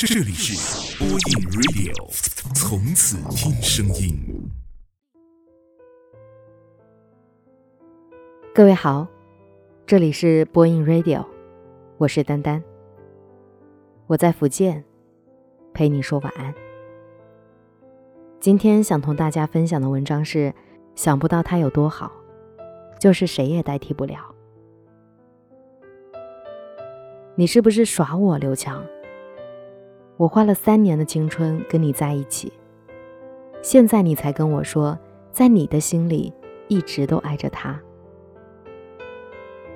这里是播音 Radio，从此听声音。各位好，这里是播音 Radio，我是丹丹，我在福建，陪你说晚安。今天想同大家分享的文章是：想不到他有多好，就是谁也代替不了。你是不是耍我，刘强？我花了三年的青春跟你在一起，现在你才跟我说，在你的心里一直都爱着他。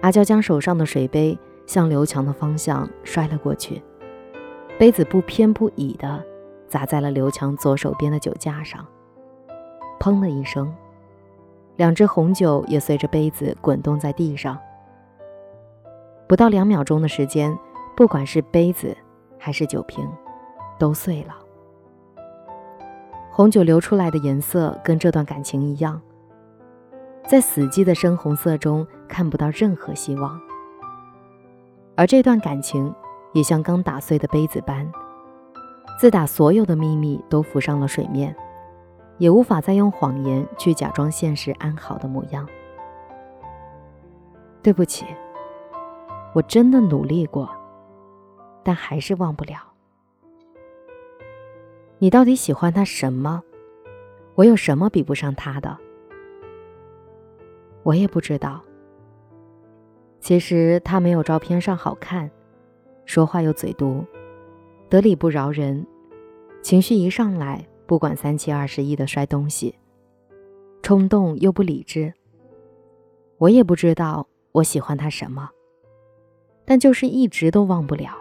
阿娇将手上的水杯向刘强的方向摔了过去，杯子不偏不倚的砸在了刘强左手边的酒架上，砰的一声，两只红酒也随着杯子滚动在地上。不到两秒钟的时间，不管是杯子还是酒瓶，都碎了。红酒流出来的颜色跟这段感情一样，在死寂的深红色中看不到任何希望。而这段感情也像刚打碎的杯子般，自打所有的秘密都浮上了水面，也无法再用谎言去假装现实安好的模样。对不起。我真的努力过，但还是忘不了。你到底喜欢他什么？我有什么比不上他的？我也不知道。其实他没有照片上好看，说话又嘴毒，得理不饶人，情绪一上来，不管三七二十一的摔东西，冲动又不理智。我也不知道我喜欢他什么。但就是一直都忘不了。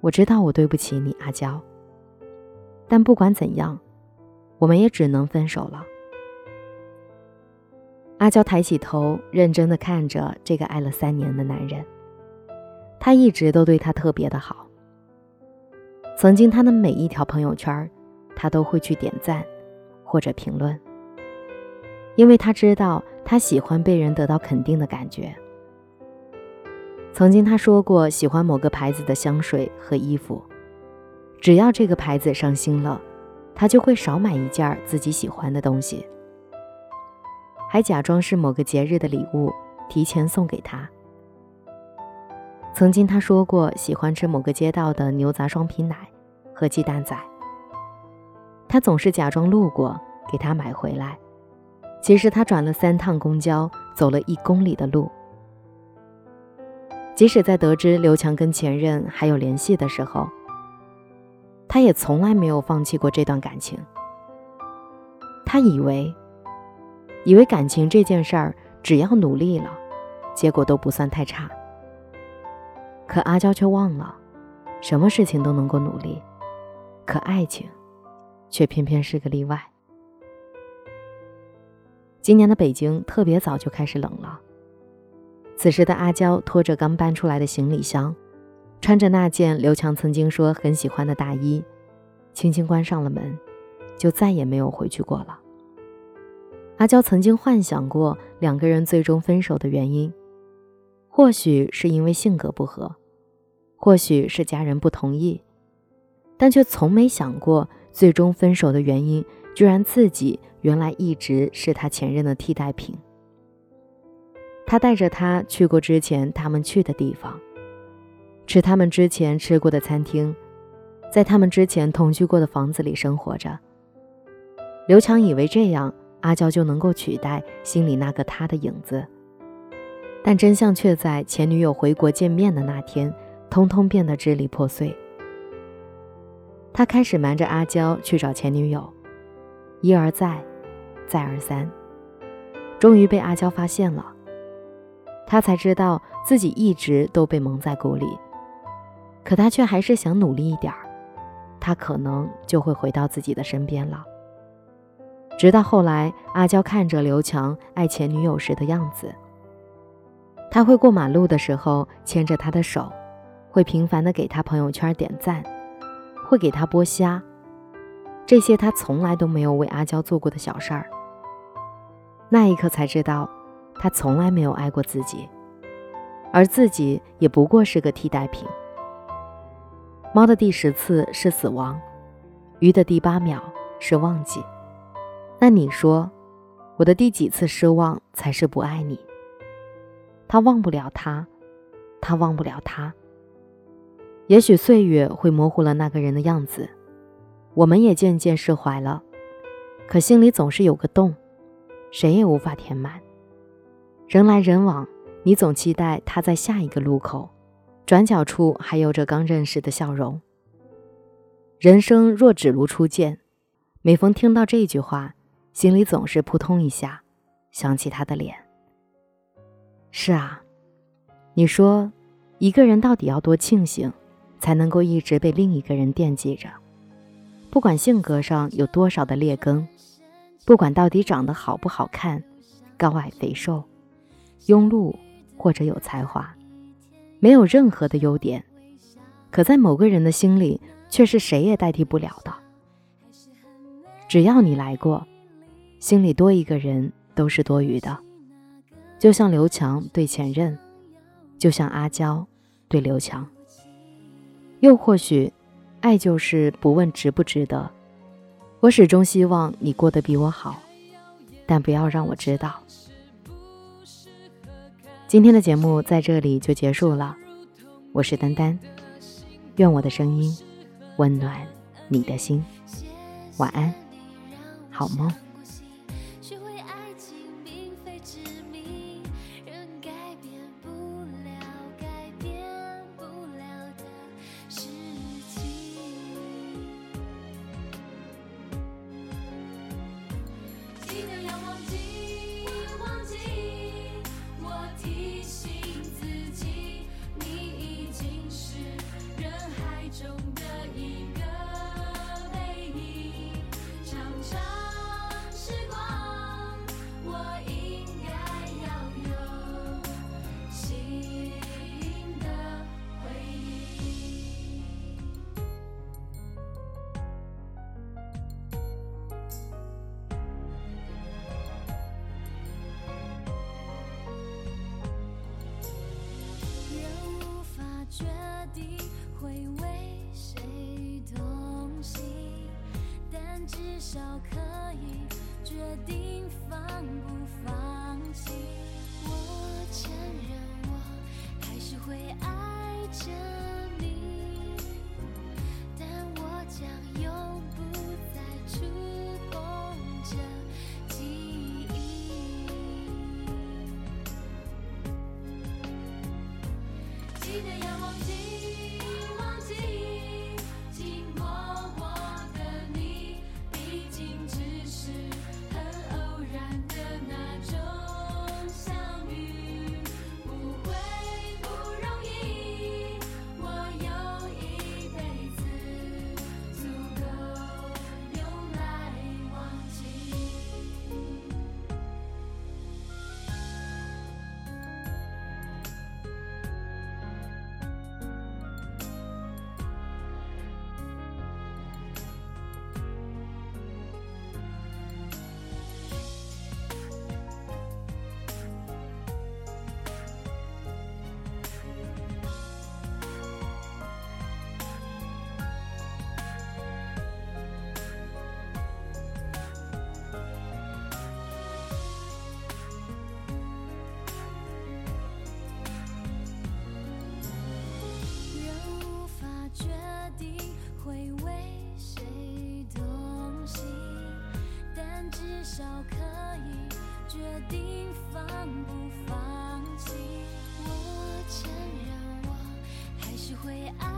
我知道我对不起你，阿娇。但不管怎样，我们也只能分手了。阿娇抬起头，认真的看着这个爱了三年的男人。他一直都对她特别的好。曾经他的每一条朋友圈，他都会去点赞或者评论，因为他知道他喜欢被人得到肯定的感觉。曾经他说过喜欢某个牌子的香水和衣服，只要这个牌子上新了，他就会少买一件自己喜欢的东西，还假装是某个节日的礼物，提前送给他。曾经他说过喜欢吃某个街道的牛杂双皮奶和鸡蛋仔，他总是假装路过给他买回来，其实他转了三趟公交，走了一公里的路。即使在得知刘强跟前任还有联系的时候，他也从来没有放弃过这段感情。他以为，以为感情这件事儿只要努力了，结果都不算太差。可阿娇却忘了，什么事情都能够努力，可爱情，却偏偏是个例外。今年的北京特别早就开始冷了。此时的阿娇拖着刚搬出来的行李箱，穿着那件刘强曾经说很喜欢的大衣，轻轻关上了门，就再也没有回去过了。阿娇曾经幻想过两个人最终分手的原因，或许是因为性格不合，或许是家人不同意，但却从没想过最终分手的原因，居然自己原来一直是他前任的替代品。他带着他去过之前他们去的地方，吃他们之前吃过的餐厅，在他们之前同居过的房子里生活着。刘强以为这样阿娇就能够取代心里那个他的影子，但真相却在前女友回国见面的那天，通通变得支离破碎。他开始瞒着阿娇去找前女友，一而再，再而三，终于被阿娇发现了。他才知道自己一直都被蒙在鼓里，可他却还是想努力一点儿，他可能就会回到自己的身边了。直到后来，阿娇看着刘强爱前女友时的样子，他会过马路的时候牵着她的手，会频繁的给她朋友圈点赞，会给她剥虾，这些他从来都没有为阿娇做过的小事儿。那一刻才知道。他从来没有爱过自己，而自己也不过是个替代品。猫的第十次是死亡，鱼的第八秒是忘记。那你说，我的第几次失望才是不爱你？他忘不了他，他忘不了他。也许岁月会模糊了那个人的样子，我们也渐渐释怀了。可心里总是有个洞，谁也无法填满。人来人往，你总期待他在下一个路口，转角处还有着刚认识的笑容。人生若只如初见，每逢听到这句话，心里总是扑通一下，想起他的脸。是啊，你说，一个人到底要多庆幸，才能够一直被另一个人惦记着？不管性格上有多少的劣根。不管到底长得好不好看，高矮肥瘦，庸碌或者有才华，没有任何的优点，可在某个人的心里却是谁也代替不了的。只要你来过，心里多一个人都是多余的。就像刘强对前任，就像阿娇对刘强。又或许，爱就是不问值不值得。我始终希望你过得比我好，但不要让我知道。今天的节目在这里就结束了，我是丹丹，愿我的声音温暖你的心，晚安，好梦。少可以决定放不放弃。我承认，我还是会爱着你，但我将少可以决定放不放弃。我承认我还是会爱